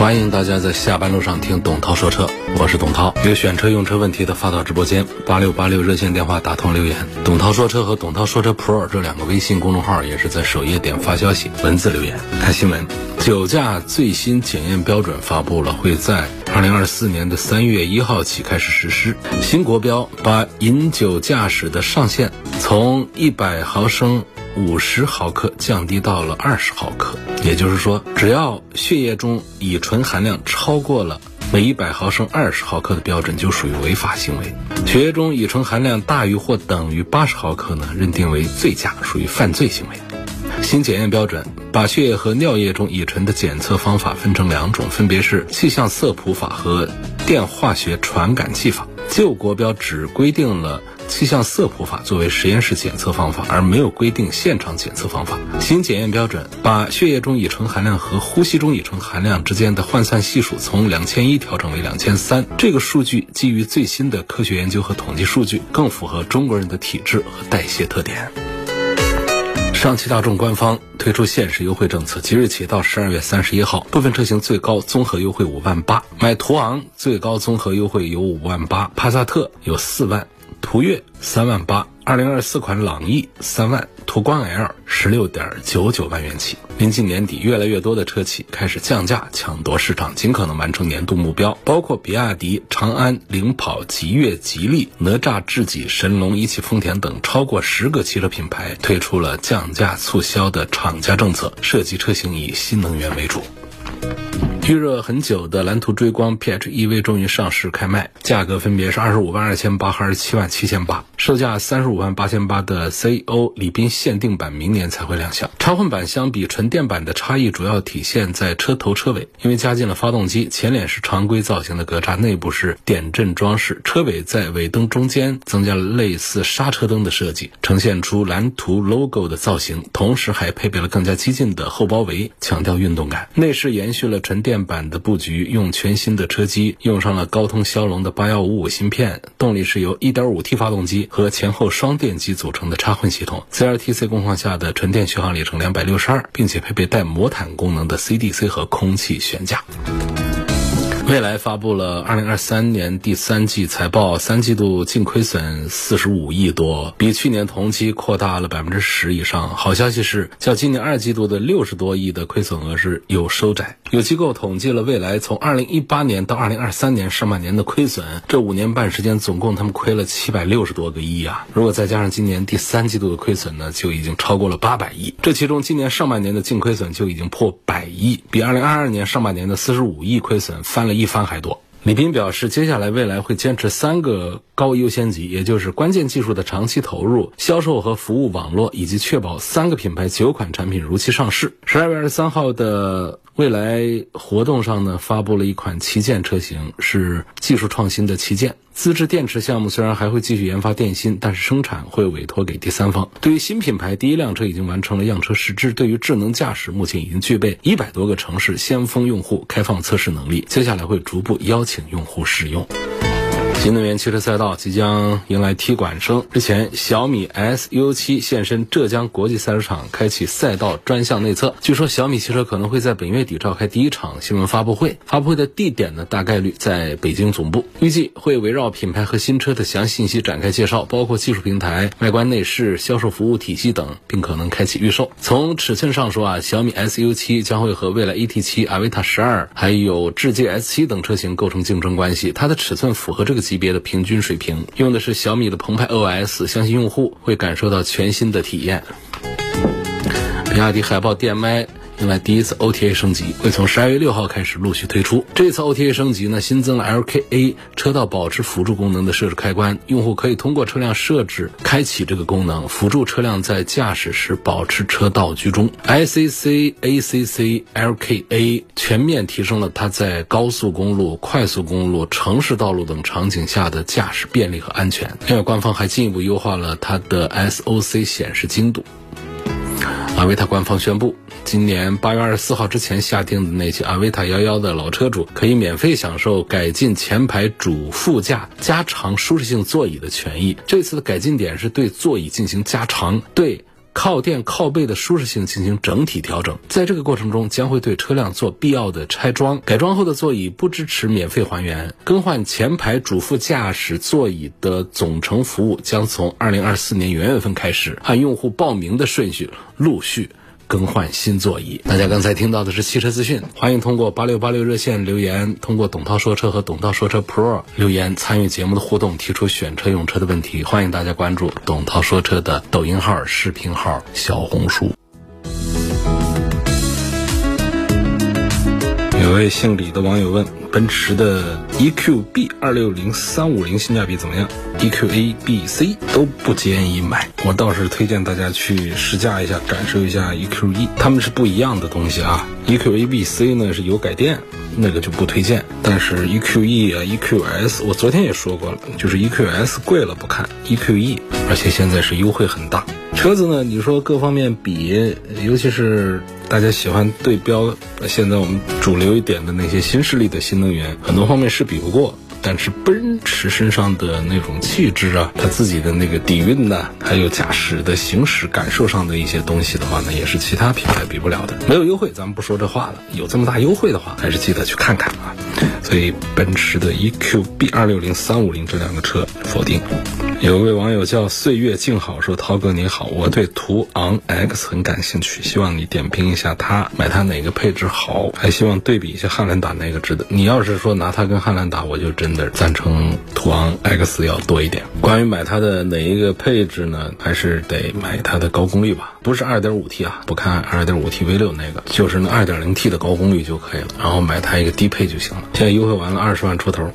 欢迎大家在下班路上听董涛说车，我是董涛。有选车用车问题的发到直播间八六八六热线电话打通留言。董涛说车和董涛说车 Pro 这两个微信公众号也是在首页点发消息、文字留言、看新闻。酒驾最新检验标准发布了，会在二零二四年的三月一号起开始实施。新国标把饮酒驾驶的上限从一百毫升。五十毫克降低到了二十毫克，也就是说，只要血液中乙醇含量超过了每一百毫升二十毫克的标准，就属于违法行为。血液中乙醇含量大于或等于八十毫克呢，认定为醉驾，属于犯罪行为。新检验标准把血液和尿液中乙醇的检测方法分成两种，分别是气象色谱法和电化学传感器法。旧国标只规定了。气象色谱法作为实验室检测方法，而没有规定现场检测方法。新检验标准把血液中乙醇含量和呼吸中乙醇含量之间的换算系数从两千一调整为两千三。这个数据基于最新的科学研究和统计数据，更符合中国人的体质和代谢特点。上汽大众官方推出限时优惠政策，即日起到十二月三十一号，部分车型最高综合优惠五万八，买途昂最高综合优惠有五万八，帕萨特有四万。途岳三万八，二零二四款朗逸三万，途观 L 十六点九九万元起。临近年底，越来越多的车企开始降价抢夺市场，尽可能完成年度目标。包括比亚迪、长安、领跑、极越、吉利、哪吒、智己、神龙、一汽丰田等超过十个汽车品牌推出了降价促销的厂家政策，涉及车型以新能源为主。预热很久的蓝图追光 PHEV 终于上市开卖，价格分别是二十五万二千八和二十七万七千八，售价三十五万八千八的 CO 礼宾限定版明年才会亮相。插混版相比纯电版的差异主要体现在车头车尾，因为加进了发动机，前脸是常规造型的格栅，内部是点阵装饰，车尾在尾灯中间增加了类似刹车灯的设计，呈现出蓝图 logo 的造型，同时还配备了更加激进的后包围，强调运动感。内饰延续了纯电。版的布局用全新的车机，用上了高通骁龙的八幺五五芯片，动力是由一点五 T 发动机和前后双电机组成的插混系统，CLTC 工况下的纯电续航里程两百六十二，并且配备带魔毯功能的 CDC 和空气悬架。蔚来发布了二零二三年第三季财报，三季度净亏损四十五亿多，比去年同期扩大了百分之十以上。好消息是，较今年二季度的六十多亿的亏损额是有收窄。有机构统计了蔚来从二零一八年到二零二三年上半年的亏损，这五年半时间总共他们亏了七百六十多个亿啊！如果再加上今年第三季度的亏损呢，就已经超过了八百亿。这其中今年上半年的净亏损就已经破百亿，比二零二二年上半年的四十五亿亏损翻了一一番还多。李斌表示，接下来未来会坚持三个高优先级，也就是关键技术的长期投入、销售和服务网络，以及确保三个品牌九款产品如期上市。十二月二十三号的。未来活动上呢，发布了一款旗舰车型，是技术创新的旗舰。自制电池项目虽然还会继续研发电芯，但是生产会委托给第三方。对于新品牌，第一辆车已经完成了样车试制。对于智能驾驶，目前已经具备一百多个城市先锋用户开放测试能力。接下来会逐步邀请用户使用。新能源汽车赛道即将迎来踢馆声。之前，小米 SU7 现身浙江国际赛车场，开启赛道专项内测。据说，小米汽车可能会在本月底召开第一场新闻发布会。发布会的地点呢，大概率在北京总部。预计会围绕品牌和新车的详细信息展开介绍，包括技术平台、外观内饰、销售服务体系等，并可能开启预售。从尺寸上说啊，小米 SU7 将会和蔚来 ET7、阿维塔十二还有智界 S7 等车型构成竞争关系。它的尺寸符合这个。级别的平均水平，用的是小米的澎湃 OS，相信用户会感受到全新的体验。比亚迪海豹电麦迎来第一次 OTA 升级，会从十二月六号开始陆续推出。这次 OTA 升级呢，新增了 LKA 车道保持辅助功能的设置开关，用户可以通过车辆设置开启这个功能，辅助车辆在驾驶时保持车道居中。ICC ACC LKA 全面提升了它在高速公路、快速公路、城市道路等场景下的驾驶便利和安全。另外，官方还进一步优化了它的 SOC 显示精度。阿维塔官方宣布，今年八月二十四号之前下定的那些阿维塔幺幺的老车主，可以免费享受改进前排主副驾、加长舒适性座椅的权益。这次的改进点是对座椅进行加长，对。靠垫靠背的舒适性进行整体调整，在这个过程中将会对车辆做必要的拆装。改装后的座椅不支持免费还原，更换前排主副驾驶座椅的总成服务将从二零二四年元月份开始，按用户报名的顺序陆续。更换新座椅。大家刚才听到的是汽车资讯，欢迎通过八六八六热线留言，通过董涛说车和董涛说车 Pro 留言参与节目的互动，提出选车用车的问题。欢迎大家关注董涛说车的抖音号、视频号、小红书。有位姓李的网友问：奔驰的 EQB 二六零三五零性价比怎么样？EQA、B、C 都不建议买，我倒是推荐大家去试驾一下，感受一下 EQE，它们是不一样的东西啊。EQA、B、C 呢是油改电，那个就不推荐。但是 EQE 啊、EQS，我昨天也说过了，就是 EQS 贵了不看，EQE，而且现在是优惠很大。车子呢，你说各方面比，尤其是。大家喜欢对标现在我们主流一点的那些新势力的新能源，很多方面是比不过。但是奔驰身上的那种气质啊，它自己的那个底蕴呢，还有驾驶的行驶感受上的一些东西的话呢，也是其他品牌比不了的。没有优惠，咱们不说这话了。有这么大优惠的话，还是记得去看看啊。所以奔驰的 EQB 二六零三五零这两个车否定。有位网友叫岁月静好说：“涛哥你好，我对途昂 X 很感兴趣，希望你点评一下它，买它哪个配置好？还希望对比一下汉兰达哪个值得。你要是说拿它跟汉兰达，我就真的赞成途昂 X 要多一点。关于买它的哪一个配置呢？还是得买它的高功率吧，不是 2.5T 啊，不看 2.5T V6 那个，就是那 2.0T 的高功率就可以了。然后买它一个低配就行了。现在优惠完了二十万出头。”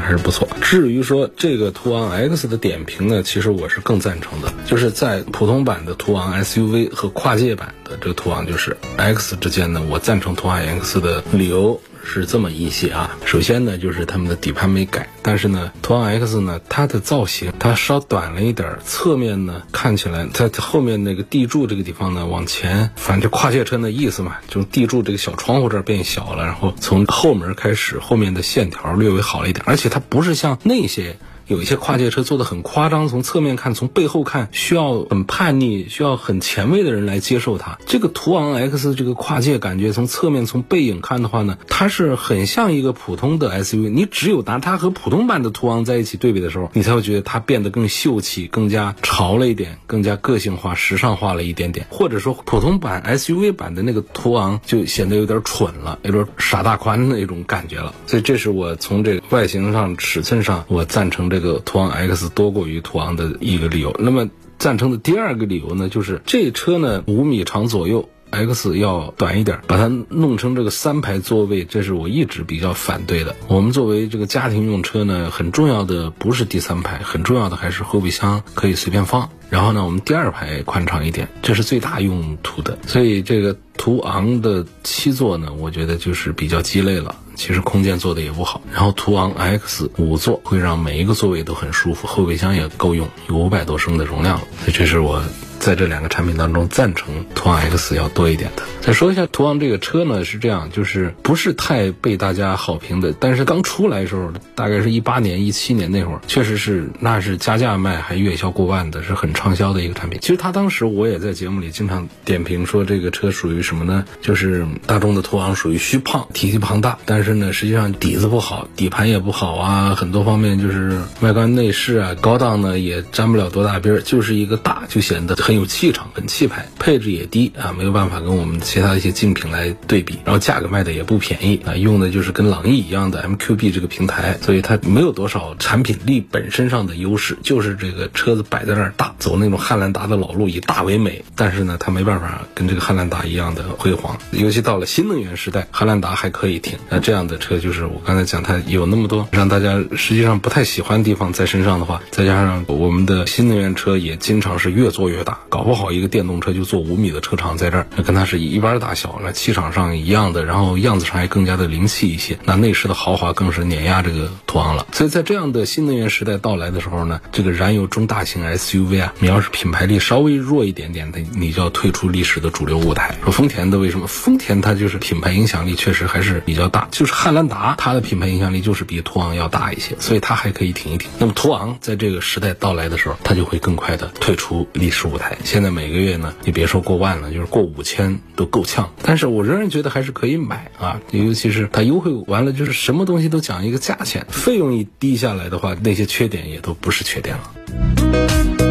还是不错。至于说这个途昂 X 的点评呢，其实我是更赞成的。就是在普通版的途昂 SUV 和跨界版的这个途昂就是 X 之间呢，我赞成途昂 X 的理由。是这么一些啊，首先呢，就是他们的底盘没改，但是呢，途昂 X 呢，它的造型它稍短了一点，侧面呢看起来，它后面那个地柱这个地方呢，往前，反正跨界车那意思嘛，就地柱这个小窗户这儿变小了，然后从后门开始，后面的线条略微好了一点，而且它不是像那些。有一些跨界车做的很夸张，从侧面看，从背后看，需要很叛逆、需要很前卫的人来接受它。这个途昂 X 这个跨界感觉，从侧面从背影看的话呢，它是很像一个普通的 SUV。你只有拿它和普通版的途昂在一起对比的时候，你才会觉得它变得更秀气、更加潮了一点，更加个性化、时尚化了一点点。或者说，普通版 SUV 版的那个途昂就显得有点蠢了，有点傻大宽的那种感觉了。所以，这是我从这个外形上、尺寸上，我赞成这。这个途昂 X 多过于途昂的一个理由，那么赞成的第二个理由呢，就是这车呢五米长左右，X 要短一点，把它弄成这个三排座位，这是我一直比较反对的。我们作为这个家庭用车呢，很重要的不是第三排，很重要的还是后备箱可以随便放。然后呢，我们第二排宽敞一点，这是最大用途的。所以这个途昂的七座呢，我觉得就是比较鸡肋了。其实空间做的也不好，然后途昂 X 五座会让每一个座位都很舒服，后备箱也够用，有五百多升的容量，所以这是我。在这两个产品当中，赞成途昂 X 要多一点的。再说一下途昂这个车呢，是这样，就是不是太被大家好评的。但是刚出来的时候，大概是一八年、一七年那会儿，确实是那是加价卖，还月销过万的，是很畅销的一个产品。其实他当时我也在节目里经常点评说，这个车属于什么呢？就是大众的途昂属于虚胖，体积庞大，但是呢，实际上底子不好，底盘也不好啊，很多方面就是外观内饰啊，高档呢也沾不了多大边儿，就是一个大就显得很。有气场，很气派，配置也低啊，没有办法跟我们其他一些竞品来对比，然后价格卖的也不便宜啊，用的就是跟朗逸一样的 MQB 这个平台，所以它没有多少产品力本身上的优势，就是这个车子摆在那儿大，走那种汉兰达的老路以大为美，但是呢，它没办法跟这个汉兰达一样的辉煌，尤其到了新能源时代，汉兰达还可以停，那这样的车就是我刚才讲，它有那么多让大家实际上不太喜欢的地方在身上的话，再加上我们的新能源车也经常是越做越大，搞不好一个电动车就做五米的车长在这儿，那跟它是一般大小，那气场上一样的，然后样子上还更加的灵气一些，那内饰的豪华更是碾压这个途昂了。所以在这样的新能源时代到来的时候呢，这个燃油中大型 SUV 啊，你要是品牌力稍微弱一点点的，你就要退出历史的主流舞台。说丰田的为什么？丰田它就是品牌影响力确实还是比较大，就是汉兰达它的品牌影响力就是比途昂要大一些，所以它还可以挺一挺。那么途昂在这个时代到来的时候，它就会更快的退出历史舞台台。现在每个月呢，你别说过万了，就是过五千都够呛。但是我仍然觉得还是可以买啊，尤其是它优惠完了，就是什么东西都讲一个价钱，费用一低下来的话，那些缺点也都不是缺点了。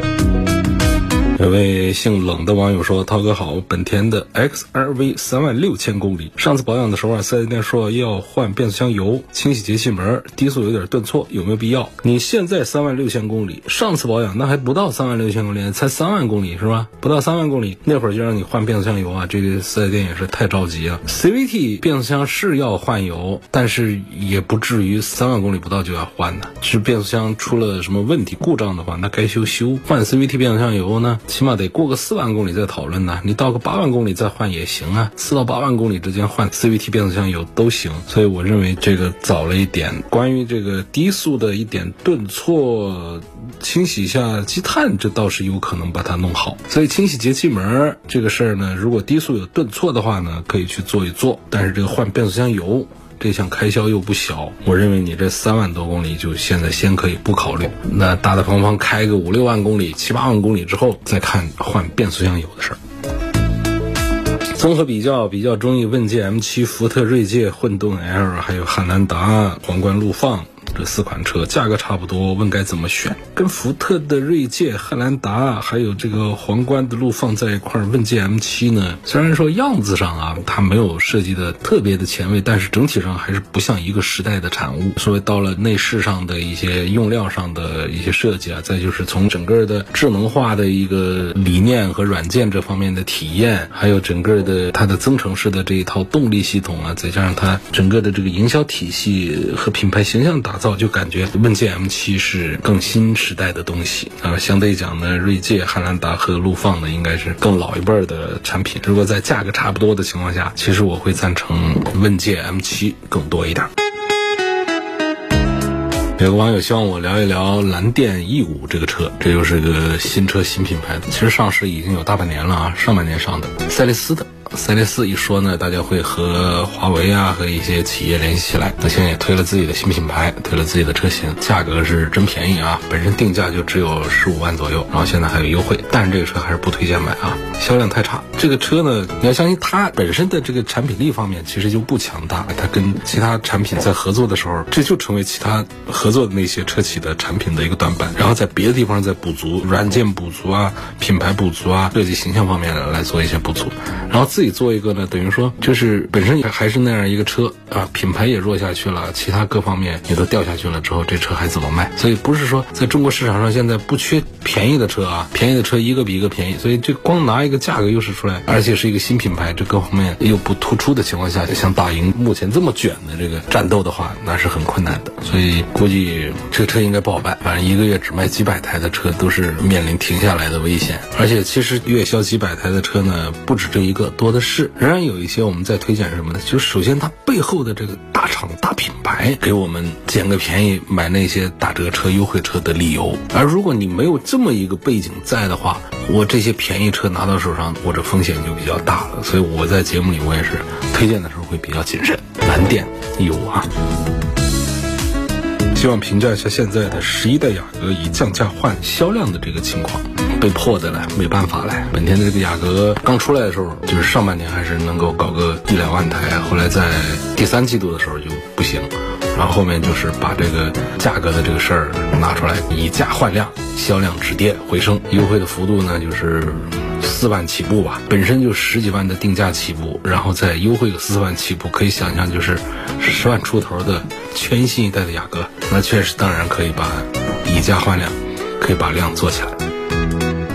有位姓冷的网友说：“涛哥好，本田的 XRV 三万六千公里，上次保养的时候啊，四 S 店说要换变速箱油、清洗节气门，低速有点顿挫，有没有必要？你现在三万六千公里，上次保养那还不到三万六千公里，才三万公里是吧？不到三万公里，那会儿就让你换变速箱油啊，这个四 S 店也是太着急了。CVT 变速箱是要换油，但是也不至于三万公里不到就要换的，是变速箱出了什么问题故障的话，那该修修。换 CVT 变速箱油呢？”起码得过个四万公里再讨论呢，你到个八万公里再换也行啊，四到八万公里之间换 CVT 变速箱油都行，所以我认为这个早了一点。关于这个低速的一点顿挫，清洗一下积碳，这倒是有可能把它弄好。所以清洗节气门这个事儿呢，如果低速有顿挫的话呢，可以去做一做。但是这个换变速箱油。这项开销又不小，我认为你这三万多公里就现在先可以不考虑，那大大方方开个五六万公里、七八万公里之后再看换变速箱油的事儿。综合比较，比较中意问界 M7、福特锐界、混动 L，还有汉兰达、皇冠陆放。这四款车价格差不多，问该怎么选？跟福特的锐界、汉兰达，还有这个皇冠的陆放在一块儿，问界 M7 呢？虽然说样子上啊，它没有设计的特别的前卫，但是整体上还是不像一个时代的产物。所以到了内饰上的一些用料上的一些设计啊，再就是从整个的智能化的一个理念和软件这方面的体验，还有整个的它的增程式的这一套动力系统啊，再加上它整个的这个营销体系和品牌形象打造。早就感觉问界 M7 是更新时代的东西啊，相对讲呢，锐界、汉兰达和陆放呢，应该是更老一辈儿的产品。如果在价格差不多的情况下，其实我会赞成问界 M7 更多一点。有个网友希望我聊一聊蓝电 E 五这个车，这又是个新车新品牌，其实上市已经有大半年了啊，上半年上的，赛力斯的。三零四一说呢，大家会和华为啊和一些企业联系起来。那现在也推了自己的新品牌，推了自己的车型，价格是真便宜啊！本身定价就只有十五万左右，然后现在还有优惠。但是这个车还是不推荐买啊，销量太差。这个车呢，你要相信它本身的这个产品力方面其实就不强大。它跟其他产品在合作的时候，这就成为其他合作的那些车企的产品的一个短板。然后在别的地方再补足，软件补足啊，品牌补足啊，设计形象方面来做一些补足，然后自己。做一个呢，等于说就是本身也还是那样一个车啊，品牌也弱下去了，其他各方面也都掉下去了之后，这车还怎么卖？所以不是说在中国市场上现在不缺便宜的车啊，便宜的车一个比一个便宜，所以这光拿一个价格优势出来，而且是一个新品牌，这各方面又不突出的情况下，想打赢目前这么卷的这个战斗的话，那是很困难的。所以估计这个车应该不好卖，反正一个月只卖几百台的车都是面临停下来的危险。而且其实月销几百台的车呢，不止这一个，多的是。仍然有一些我们在推荐什么呢？就首先它背后的这个大厂大品牌给我们捡个便宜买那些打折车、优惠车的理由。而如果你没有这么一个背景在的话，我这些便宜车拿到手上，我这风险就比较大了。所以我在节目里我也是推荐的时候会比较谨慎。蓝电有啊。希望评价一下现在的十一代雅阁以降价换销量的这个情况，被迫的了，没办法了。本田的这个雅阁刚出来的时候，就是上半年还是能够搞个一两万台，后来在第三季度的时候就不行，然后后面就是把这个价格的这个事儿拿出来以价换量。销量止跌回升，优惠的幅度呢就是四万起步吧，本身就十几万的定价起步，然后再优惠个四万起步，可以想象就是十万出头的全新一代的雅阁，那确实当然可以把以价换量，可以把量做起来。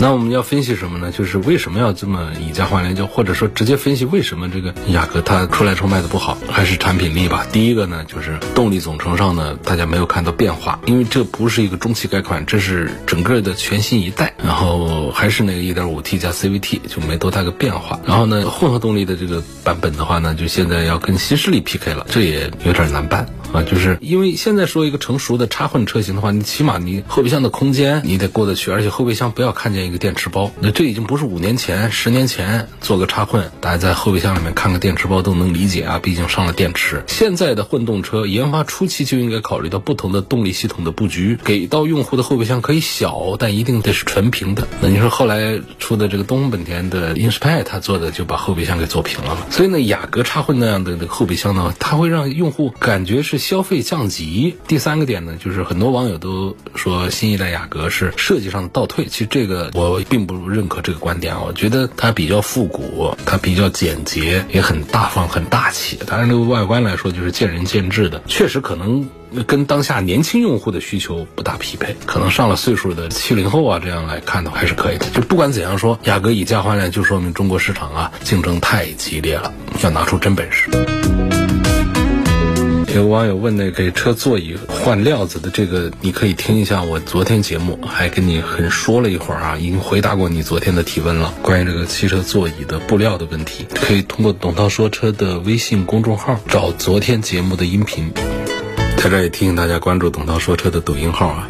那我们要分析什么呢？就是为什么要这么以价换量，就或者说直接分析为什么这个雅阁它出来之后卖的不好，还是产品力吧。第一个呢，就是动力总成上呢，大家没有看到变化，因为这不是一个中期改款，这是整个的全新一代，然后还是那个 1.5T 加 CVT，就没多大个变化。然后呢，混合动力的这个版本的话呢，就现在要跟新势力 PK 了，这也有点难办。啊，就是因为现在说一个成熟的插混车型的话，你起码你后备箱的空间你得过得去，而且后备箱不要看见一个电池包。那这已经不是五年前、十年前做个插混，大家在后备箱里面看个电池包都能理解啊，毕竟上了电池。现在的混动车研发初期就应该考虑到不同的动力系统的布局，给到用户的后备箱可以小，但一定得是纯平的。那你说后来出的这个东风本田的 Inspire，它做的就把后备箱给做平了？所以呢，雅阁插混那样的后备箱呢，它会让用户感觉是。消费降级。第三个点呢，就是很多网友都说新一代雅阁是设计上的倒退。其实这个我并不认可这个观点啊，我觉得它比较复古，它比较简洁，也很大方、很大气。当然，这个外观来说就是见仁见智的，确实可能跟当下年轻用户的需求不大匹配。可能上了岁数的七零后啊，这样来看的话还是可以的。就不管怎样说，雅阁以价换量，就说明中国市场啊竞争太激烈了，要拿出真本事。有网友问那给车座椅换料子的这个，你可以听一下我昨天节目，还跟你很说了一会儿啊，已经回答过你昨天的提问了。关于这个汽车座椅的布料的问题，可以通过董涛说车的微信公众号找昨天节目的音频。在这也提醒大家关注董涛说车的抖音号啊。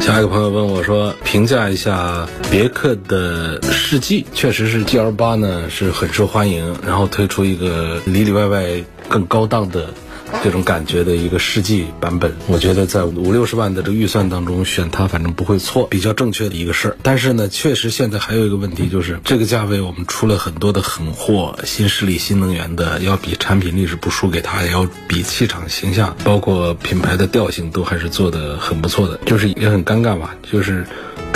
下一个朋友问我说，评价一下别克的世纪，确实是 G L 八呢是很受欢迎，然后推出一个里里外外。更高档的这种感觉的一个世纪版本，我觉得在五六十万的这个预算当中选它，反正不会错，比较正确的一个事儿。但是呢，确实现在还有一个问题，就是这个价位我们出了很多的狠货，新势力、新能源的，要比产品力是不输给它，也要比气场、形象，包括品牌的调性都还是做的很不错的。就是也很尴尬吧，就是。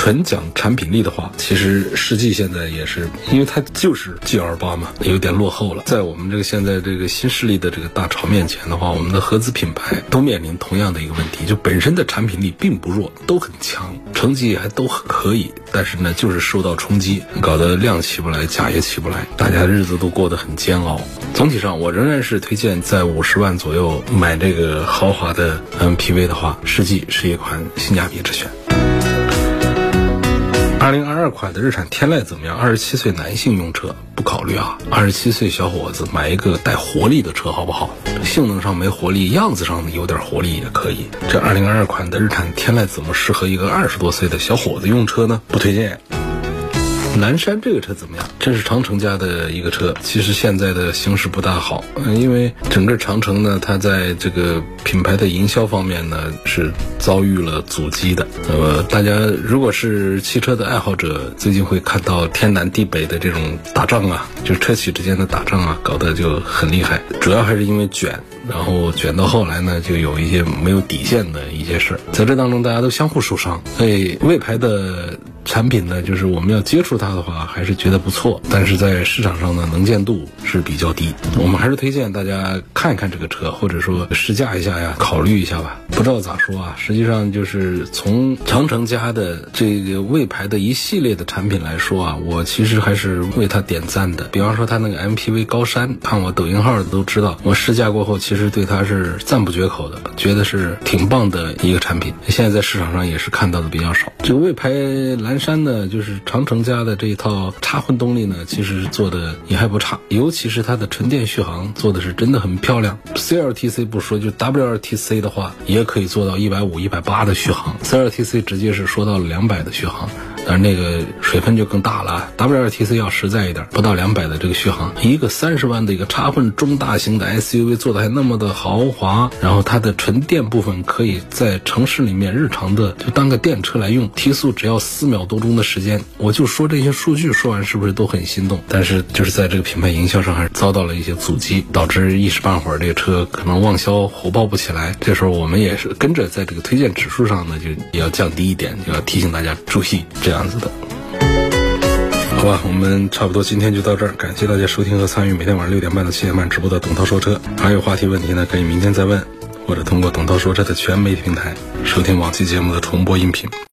纯讲产品力的话，其实世纪现在也是，因为它就是 G L 八嘛，有点落后了。在我们这个现在这个新势力的这个大潮面前的话，我们的合资品牌都面临同样的一个问题，就本身的产品力并不弱，都很强，成绩还都很可以。但是呢，就是受到冲击，搞得量起不来，价也起不来，大家日子都过得很煎熬。总体上，我仍然是推荐在五十万左右买这个豪华的 MPV 的话，世纪是一款性价比之选。二零二二款的日产天籁怎么样？二十七岁男性用车不考虑啊！二十七岁小伙子买一个带活力的车好不好？性能上没活力，样子上有点活力也可以。这二零二二款的日产天籁怎么适合一个二十多岁的小伙子用车呢？不推荐。南山这个车怎么样？这是长城家的一个车，其实现在的形势不大好，嗯，因为整个长城呢，它在这个品牌的营销方面呢是遭遇了阻击的。那么大家如果是汽车的爱好者，最近会看到天南地北的这种打仗啊，就是车企之间的打仗啊，搞得就很厉害。主要还是因为卷，然后卷到后来呢，就有一些没有底线的一些事儿，在这当中大家都相互受伤。所以魏牌的。产品呢，就是我们要接触它的话，还是觉得不错，但是在市场上呢，能见度是比较低。我们还是推荐大家看一看这个车，或者说试驾一下呀，考虑一下吧。不知道咋说啊，实际上就是从长城家的这个魏牌的一系列的产品来说啊，我其实还是为它点赞的。比方说它那个 MPV 高山，看我抖音号的都知道，我试驾过后，其实对它是赞不绝口的，觉得是挺棒的一个产品。现在在市场上也是看到的比较少。这个魏牌蓝。山呢，就是长城家的这一套插混动力呢，其实做的也还不差，尤其是它的纯电续航做的是真的很漂亮。CLTC 不说，就 WLTC 的话，也可以做到一百五、一百八的续航。CLTC 直接是说到了两百的续航。但是那个水分就更大了。WRTC 要实在一点，不到两百的这个续航，一个三十万的一个插混中大型的 SUV 做的还那么的豪华，然后它的纯电部分可以在城市里面日常的就当个电车来用，提速只要四秒多钟的时间。我就说这些数据说完是不是都很心动？但是就是在这个品牌营销上还是遭到了一些阻击，导致一时半会儿这个车可能旺销火爆不起来。这时候我们也是跟着在这个推荐指数上呢，就也要降低一点，就要提醒大家注意这样样子的。好吧，我们差不多今天就到这儿，感谢大家收听和参与每天晚上六点半到七点半直播的董涛说车。还有话题问题呢，可以明天再问，或者通过董涛说车的全媒体平台收听往期节目的重播音频。